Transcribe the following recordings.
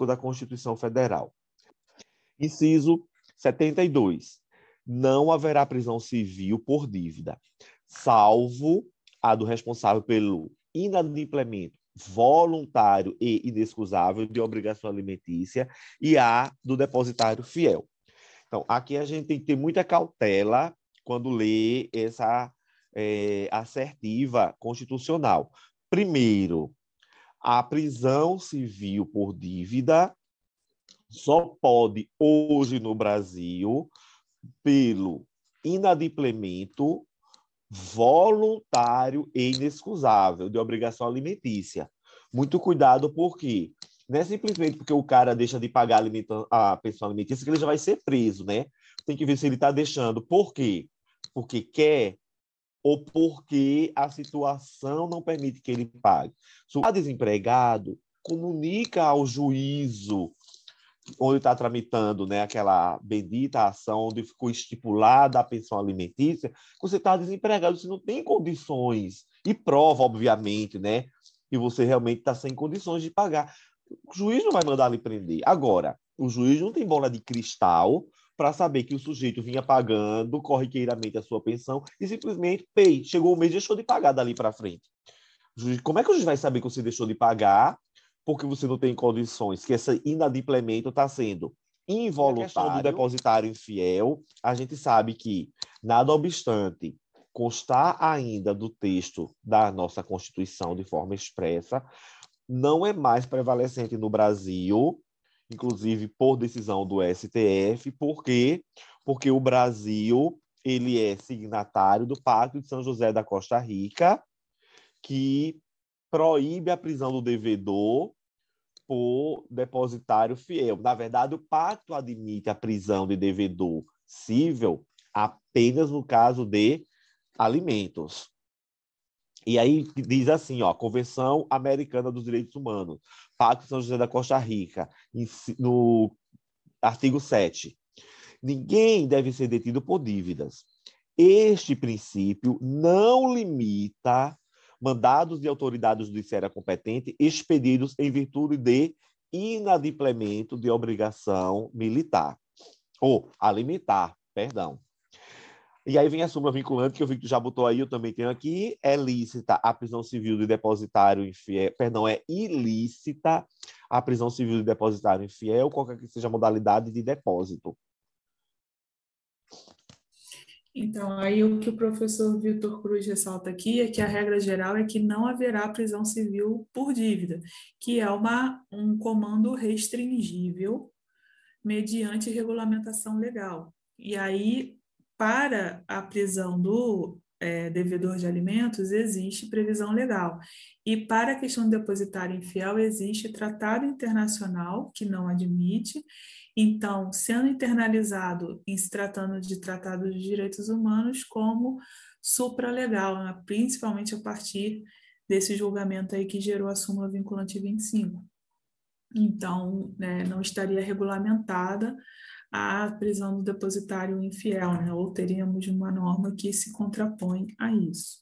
5 da Constituição Federal. Inciso 72. Não haverá prisão civil por dívida, salvo a do responsável pelo inadimplemento voluntário e inexcusável de obrigação alimentícia e a do depositário fiel. Então, aqui a gente tem que ter muita cautela quando lê essa é, assertiva constitucional. Primeiro, a prisão civil por dívida só pode, hoje no Brasil, pelo inadimplemento voluntário e inexcusável de obrigação alimentícia. Muito cuidado, porque não é simplesmente porque o cara deixa de pagar a pensão alimentícia que ele já vai ser preso, né? Tem que ver se ele está deixando. Por quê? Porque quer ou porque a situação não permite que ele pague. Se está desempregado, comunica ao juízo onde está tramitando né, aquela bendita ação onde ficou estipulada a pensão alimentícia, você está desempregado, você não tem condições, e prova, obviamente, né, que você realmente está sem condições de pagar. O juiz não vai mandar lhe prender. Agora, o juiz não tem bola de cristal para saber que o sujeito vinha pagando corriqueiramente a sua pensão e simplesmente, pei, chegou o mês e deixou de pagar dali para frente. Como é que o juiz vai saber que você deixou de pagar porque você não tem condições, que esse inadimplemento está sendo involuntário do depositário infiel, a gente sabe que, nada obstante constar ainda do texto da nossa Constituição de forma expressa, não é mais prevalecente no Brasil, inclusive por decisão do STF, por quê? Porque o Brasil ele é signatário do Pacto de São José da Costa Rica, que proíbe a prisão do devedor por depositário fiel. Na verdade, o pacto admite a prisão de devedor cível apenas no caso de alimentos. E aí diz assim, ó, Convenção Americana dos Direitos Humanos, Pacto São José da Costa Rica, no artigo 7. Ninguém deve ser detido por dívidas. Este princípio não limita mandados de autoridade judiciária competente expedidos em virtude de inadimplemento de obrigação militar, ou alimentar, perdão. E aí vem a súmula vinculante, que eu vi que tu já botou aí, eu também tenho aqui, é lícita a prisão civil de depositário infiel, perdão, é ilícita a prisão civil de depositário infiel, qualquer que seja a modalidade de depósito. Então, aí o que o professor Vitor Cruz ressalta aqui é que a regra geral é que não haverá prisão civil por dívida, que é uma, um comando restringível mediante regulamentação legal. E aí, para a prisão do é, devedor de alimentos, existe previsão legal. E para a questão do depositário infiel, existe tratado internacional que não admite, então, sendo internalizado em se tratando de tratado de direitos humanos como supralegal, né? principalmente a partir desse julgamento aí que gerou a súmula vinculante 25. Então, né, não estaria regulamentada a prisão do depositário infiel, né? ou teríamos uma norma que se contrapõe a isso.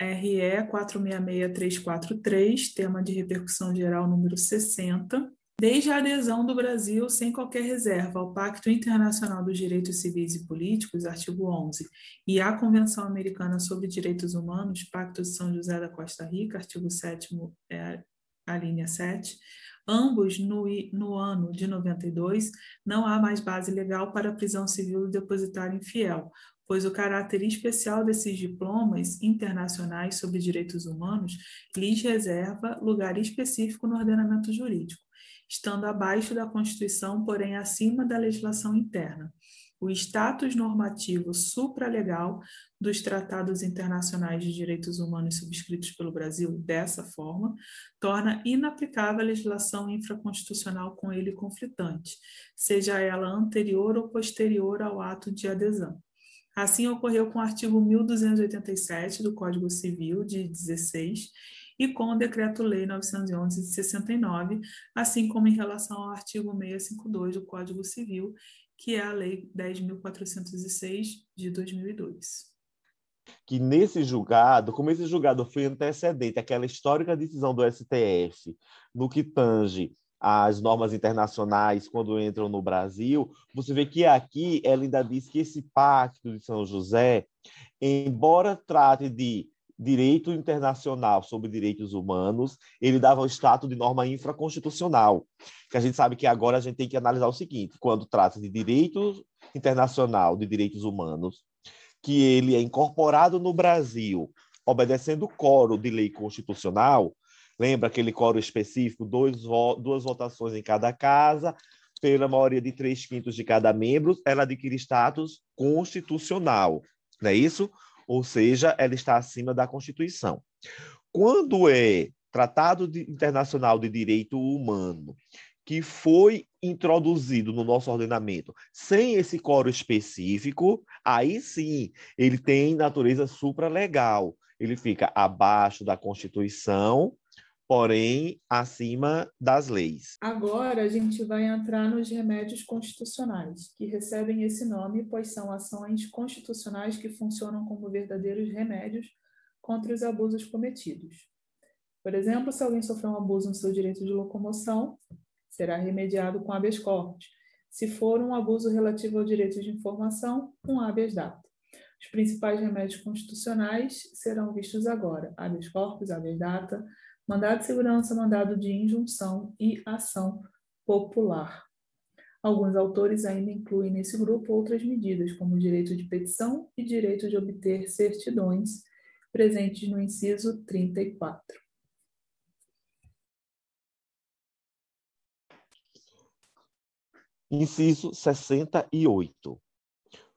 RE 466343, tema de repercussão geral número 60, Desde a adesão do Brasil, sem qualquer reserva, ao Pacto Internacional dos Direitos Civis e Políticos, artigo 11, e à Convenção Americana sobre Direitos Humanos, Pacto de São José da Costa Rica, artigo 7, é, a linha 7, ambos no, no ano de 92, não há mais base legal para a prisão civil do depositário infiel, pois o caráter especial desses diplomas internacionais sobre direitos humanos lhes reserva lugar específico no ordenamento jurídico estando abaixo da Constituição, porém acima da legislação interna. O status normativo supralegal dos tratados internacionais de direitos humanos subscritos pelo Brasil dessa forma torna inaplicável a legislação infraconstitucional com ele conflitante, seja ela anterior ou posterior ao ato de adesão. Assim ocorreu com o artigo 1287 do Código Civil de 16 e com o Decreto-Lei 911 de 69, assim como em relação ao artigo 652 do Código Civil, que é a Lei 10.406 de 2002. Que nesse julgado, como esse julgado foi antecedente àquela histórica decisão do STF, no que tange as normas internacionais quando entram no Brasil, você vê que aqui ela ainda diz que esse pacto de São José, embora trate de direito internacional sobre direitos humanos, ele dava o status de norma infraconstitucional. Que a gente sabe que agora a gente tem que analisar o seguinte: quando trata de direito internacional de direitos humanos, que ele é incorporado no Brasil, obedecendo o coro de lei constitucional, lembra aquele coro específico, dois, duas votações em cada casa, pela maioria de três quintos de cada membro, ela adquire status constitucional, não é isso? Ou seja, ela está acima da Constituição. Quando é Tratado de, Internacional de Direito Humano, que foi introduzido no nosso ordenamento sem esse coro específico, aí sim ele tem natureza supralegal. Ele fica abaixo da Constituição porém acima das leis. Agora a gente vai entrar nos remédios constitucionais, que recebem esse nome pois são ações constitucionais que funcionam como verdadeiros remédios contra os abusos cometidos. Por exemplo, se alguém sofreu um abuso no seu direito de locomoção, será remediado com habeas corpus. Se for um abuso relativo ao direito de informação, um habeas data. Os principais remédios constitucionais serão vistos agora: habeas corpus, habeas data, mandado de segurança, mandado de injunção e ação popular. Alguns autores ainda incluem nesse grupo outras medidas, como direito de petição e direito de obter certidões, presentes no inciso 34. Inciso 68.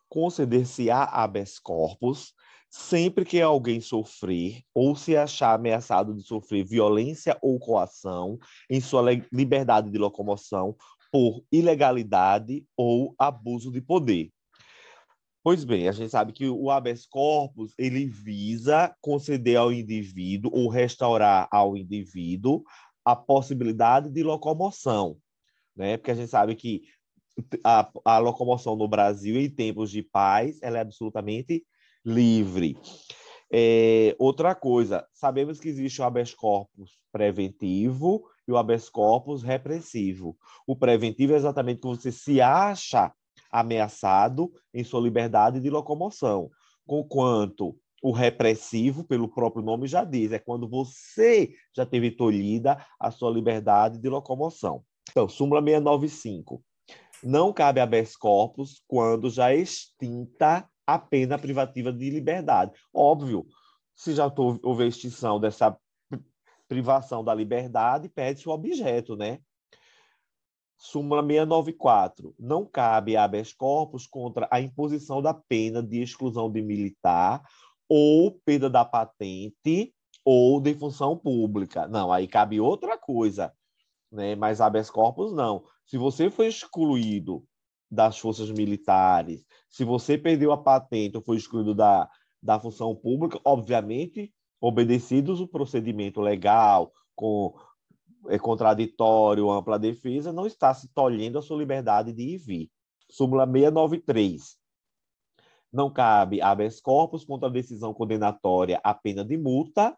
Conceder-se-á habeas corpus sempre que alguém sofrer ou se achar ameaçado de sofrer violência ou coação em sua liberdade de locomoção por ilegalidade ou abuso de poder. Pois bem, a gente sabe que o habeas corpus ele visa conceder ao indivíduo ou restaurar ao indivíduo a possibilidade de locomoção, né? Porque a gente sabe que a, a locomoção no Brasil em tempos de paz ela é absolutamente livre. É, outra coisa, sabemos que existe o habeas corpus preventivo e o habeas corpus repressivo. O preventivo é exatamente quando você se acha ameaçado em sua liberdade de locomoção, conquanto o repressivo, pelo próprio nome já diz, é quando você já teve tolhida a sua liberdade de locomoção. Então, súmula 695. Não cabe habeas corpus quando já extinta a pena privativa de liberdade. Óbvio, se já houve extinção dessa privação da liberdade, pede-se o objeto, né? Súmula 694. Não cabe habeas corpus contra a imposição da pena de exclusão de militar ou perda da patente ou de função pública. Não, aí cabe outra coisa, né? Mas habeas corpus não. Se você foi excluído das forças militares, se você perdeu a patente ou foi excluído da, da função pública, obviamente, obedecidos o procedimento legal, com é, contraditório, ampla defesa, não está se tolhendo a sua liberdade de ir e vir. Súmula 693. Não cabe habeas corpus contra a decisão condenatória a pena de multa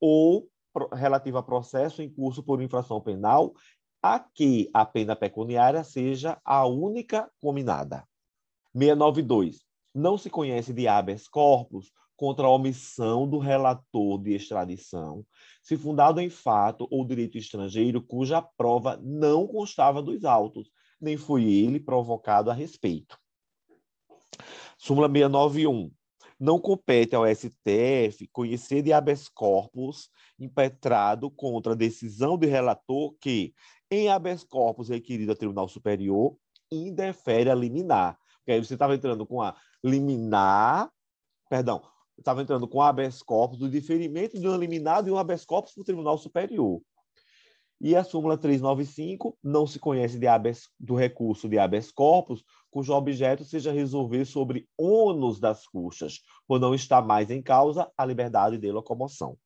ou relativa a processo em curso por infração penal a que a pena pecuniária seja a única combinada. 692. Não se conhece de habeas corpus contra a omissão do relator de extradição, se fundado em fato ou direito estrangeiro cuja prova não constava dos autos, nem foi ele provocado a respeito. Súmula 691 não compete ao STF conhecer de habeas corpus impetrado contra a decisão de relator que, em habeas corpus requerido ao Tribunal Superior, indefere a liminar. Porque aí você estava entrando com a liminar, perdão, estava entrando com habeas corpus do diferimento de um liminar e um habeas corpus para o Tribunal Superior. E a súmula 395 não se conhece de habeas, do recurso de habeas corpus, cujo objeto seja resolver sobre ônus das custas, por não estar mais em causa a liberdade de locomoção.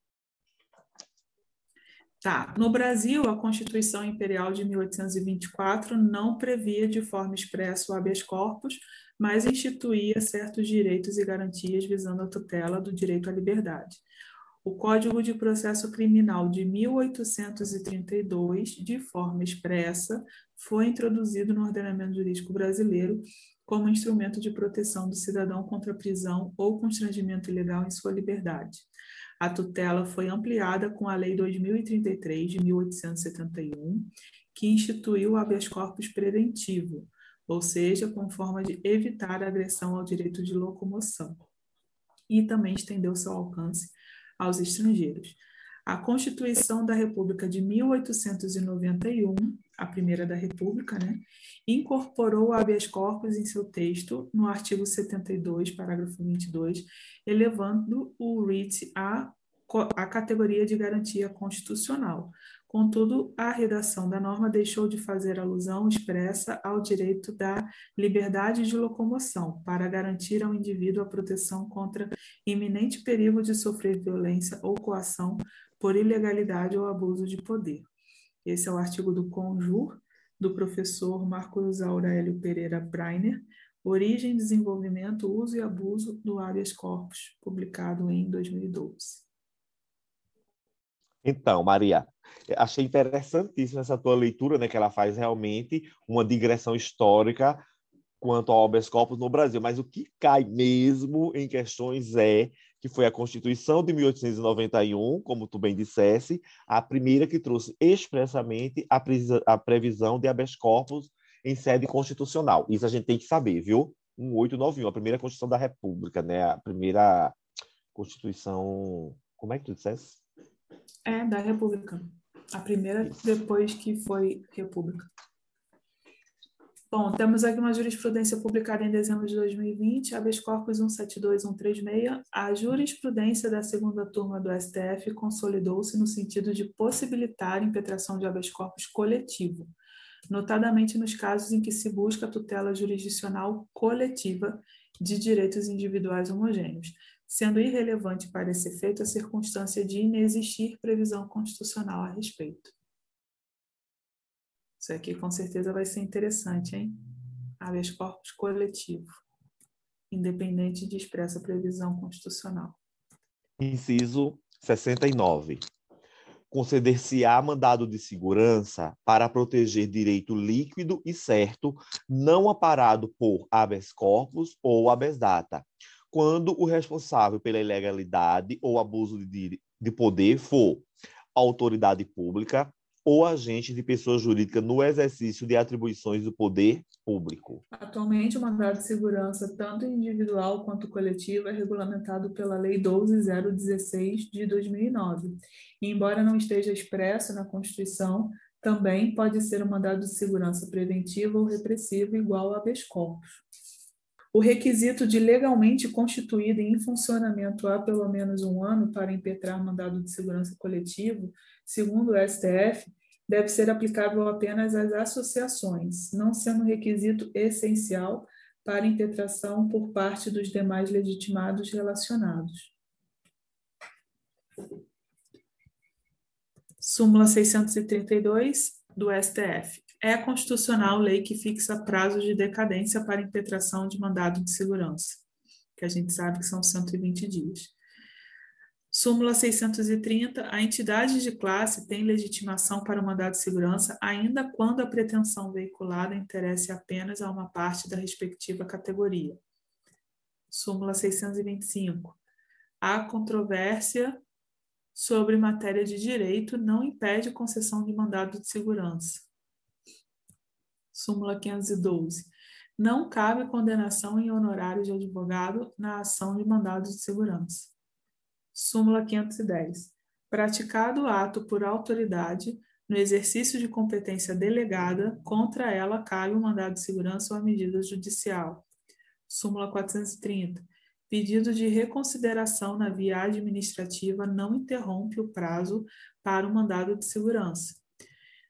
Tá. No Brasil, a Constituição Imperial de 1824 não previa de forma expressa o habeas corpus, mas instituía certos direitos e garantias visando a tutela do direito à liberdade. O Código de Processo Criminal de 1832, de forma expressa, foi introduzido no ordenamento jurídico brasileiro como instrumento de proteção do cidadão contra prisão ou constrangimento ilegal em sua liberdade. A tutela foi ampliada com a Lei 2033 de 1871, que instituiu o habeas corpus preventivo, ou seja, com forma de evitar a agressão ao direito de locomoção, e também estendeu seu alcance aos estrangeiros. A Constituição da República de 1891, a primeira da República, né, incorporou o habeas corpus em seu texto no artigo 72, parágrafo 22, elevando o RIT à, à categoria de garantia constitucional. Contudo, a redação da norma deixou de fazer alusão expressa ao direito da liberdade de locomoção, para garantir ao indivíduo a proteção contra iminente perigo de sofrer violência ou coação por ilegalidade ou abuso de poder. Esse é o artigo do Conjur, do professor Marcos Aurélio Pereira Breiner, Origem, Desenvolvimento, Uso e Abuso do Habeas Corpus, publicado em 2012. Então, Maria, achei interessantíssima essa tua leitura, né, que ela faz realmente uma digressão histórica quanto ao habeas corpus no Brasil, mas o que cai mesmo em questões é que foi a Constituição de 1891, como tu bem dissesse, a primeira que trouxe expressamente a, a previsão de habeas corpus em sede constitucional. Isso a gente tem que saber, viu? 1891, a primeira Constituição da República, né? A primeira Constituição, como é que tu dissesse? É, da República. A primeira depois que foi República. Bom, temos aqui uma jurisprudência publicada em dezembro de 2020, habeas corpus 172136. A jurisprudência da segunda turma do STF consolidou-se no sentido de possibilitar a impetração de habeas corpus coletivo, notadamente nos casos em que se busca tutela jurisdicional coletiva de direitos individuais homogêneos, sendo irrelevante para esse efeito a circunstância de inexistir previsão constitucional a respeito. Isso aqui com certeza vai ser interessante, hein? Habeas corpus coletivo, independente de expressa previsão constitucional. Inciso 69. Conceder-se-á mandado de segurança para proteger direito líquido e certo, não aparado por habeas corpus ou habeas data, quando o responsável pela ilegalidade ou abuso de, de poder for autoridade pública ou agente de pessoa jurídica no exercício de atribuições do poder público. Atualmente, o mandado de segurança, tanto individual quanto coletivo, é regulamentado pela Lei 12016 de 2009. E, embora não esteja expresso na Constituição, também pode ser um mandado de segurança preventivo ou repressivo igual a habeas corpus. O requisito de legalmente constituído e em funcionamento há pelo menos um ano para impetrar mandado de segurança coletivo, segundo o STF, deve ser aplicável apenas às associações, não sendo requisito essencial para impetração por parte dos demais legitimados relacionados. Súmula 632 do STF. É constitucional lei que fixa prazos de decadência para impetração de mandado de segurança, que a gente sabe que são 120 dias. Súmula 630. A entidade de classe tem legitimação para o mandado de segurança, ainda quando a pretensão veiculada interesse apenas a uma parte da respectiva categoria. Súmula 625. A controvérsia sobre matéria de direito não impede concessão de mandado de segurança súmula 512. Não cabe condenação em honorários de advogado na ação de mandado de segurança. Súmula 510. Praticado o ato por autoridade, no exercício de competência delegada, contra ela cabe o mandado de segurança ou a medida judicial. Súmula 430. Pedido de reconsideração na via administrativa não interrompe o prazo para o mandado de segurança.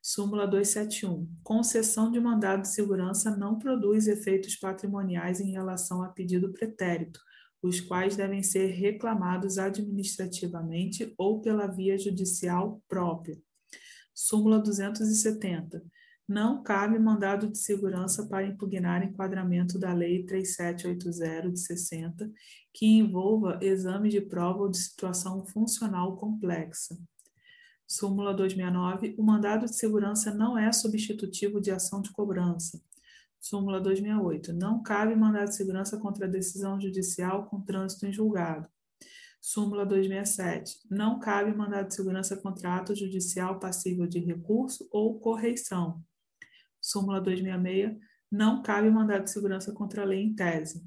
Súmula 271. Concessão de mandado de segurança não produz efeitos patrimoniais em relação a pedido pretérito, os quais devem ser reclamados administrativamente ou pela via judicial própria. Súmula 270. não cabe mandado de segurança para impugnar enquadramento da Lei 3780 de 60, que envolva exame de prova ou de situação funcional complexa. Súmula 269. O mandado de segurança não é substitutivo de ação de cobrança. Súmula 268. Não cabe mandado de segurança contra decisão judicial com trânsito em julgado. Súmula 267. Não cabe mandado de segurança contra ato judicial passível de recurso ou correição súmula 266, não cabe mandado de segurança contra a lei em tese.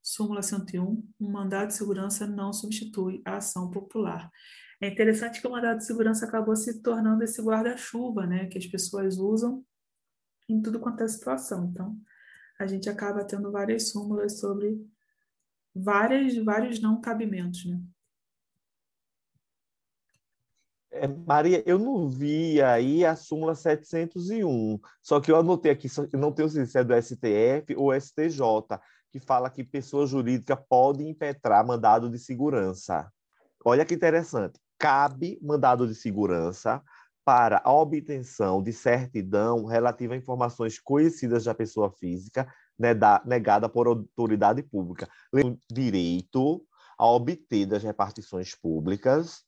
Súmula 101, um mandado de segurança não substitui a ação popular. É interessante que o mandado de segurança acabou se tornando esse guarda-chuva, né, que as pessoas usam em tudo quanto é situação. Então, a gente acaba tendo várias súmulas sobre várias, vários não cabimentos, né? É, Maria, eu não vi aí a súmula 701, só que eu anotei aqui, não tenho certeza se é do STF ou STJ, que fala que pessoa jurídica pode impetrar mandado de segurança. Olha que interessante. Cabe mandado de segurança para a obtenção de certidão relativa a informações conhecidas da pessoa física né, da, negada por autoridade pública. Direito a obter das repartições públicas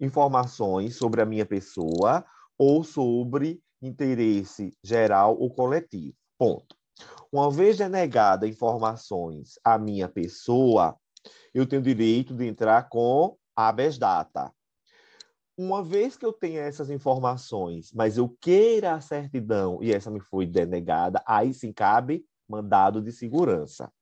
informações sobre a minha pessoa ou sobre interesse geral ou coletivo. Ponto. Uma vez denegada informações à minha pessoa, eu tenho direito de entrar com habeas data. Uma vez que eu tenha essas informações, mas eu queira a certidão e essa me foi denegada, aí sim cabe mandado de segurança.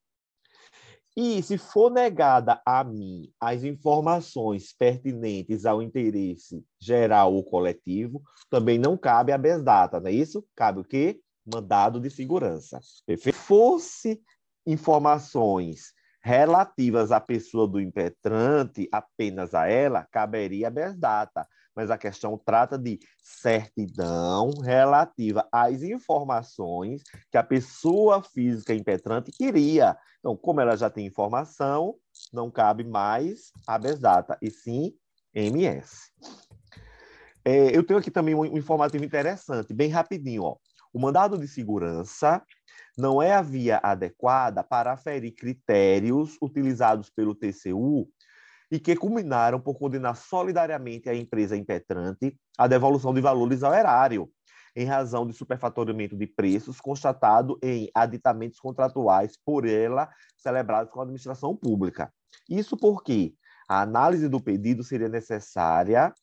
E se for negada a mim as informações pertinentes ao interesse geral ou coletivo, também não cabe a data, não é isso? Cabe o quê? Mandado de segurança. Perfeito? Fosse informações relativas à pessoa do impetrante, apenas a ela, caberia a data mas a questão trata de certidão relativa às informações que a pessoa física impetrante queria. Então, como ela já tem informação, não cabe mais habeas data, e sim MS. É, eu tenho aqui também um informativo interessante, bem rapidinho. Ó. O mandado de segurança não é a via adequada para aferir critérios utilizados pelo TCU e que culminaram por condenar solidariamente a empresa impetrante à devolução de valores ao erário, em razão de superfaturamento de preços constatado em aditamentos contratuais por ela celebrados com a administração pública. Isso porque a análise do pedido seria necessária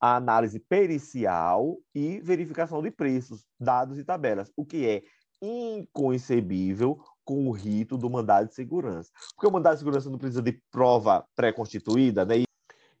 a análise pericial e verificação de preços, dados e tabelas, o que é inconcebível com o rito do mandado de segurança. Porque o mandado de segurança não precisa de prova pré-constituída, né?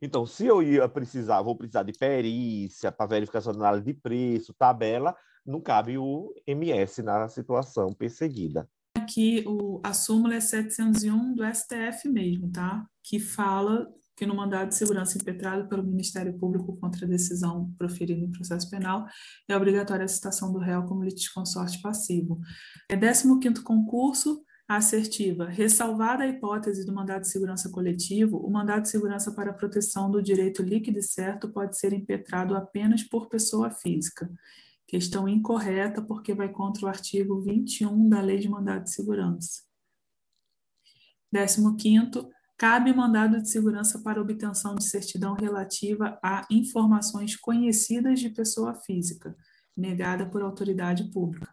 Então, se eu ia precisar, vou precisar de perícia para verificação de análise de preço, tabela, não cabe o MS na situação perseguida. Aqui o, a súmula é 701 do STF mesmo, tá? Que fala que no mandado de segurança impetrado pelo Ministério Público contra a decisão proferida em processo penal é obrigatória a citação do réu como litisconsorte passivo. É 15º concurso, assertiva. Ressalvada a hipótese do mandado de segurança coletivo, o mandado de segurança para a proteção do direito líquido e certo pode ser impetrado apenas por pessoa física. Questão incorreta, porque vai contra o artigo 21 da Lei de Mandado de Segurança. 15º, cabe mandado de segurança para obtenção de certidão relativa a informações conhecidas de pessoa física, negada por autoridade pública.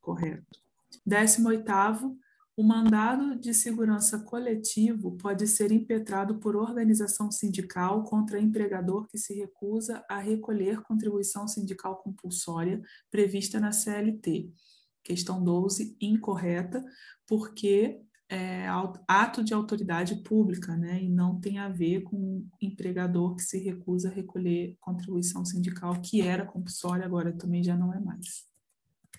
Correto. 18º, o mandado de segurança coletivo pode ser impetrado por organização sindical contra empregador que se recusa a recolher contribuição sindical compulsória prevista na CLT. Questão 12, incorreta, porque é, ato de autoridade pública, né, e não tem a ver com empregador que se recusa a recolher contribuição sindical, que era compulsória, agora também já não é mais.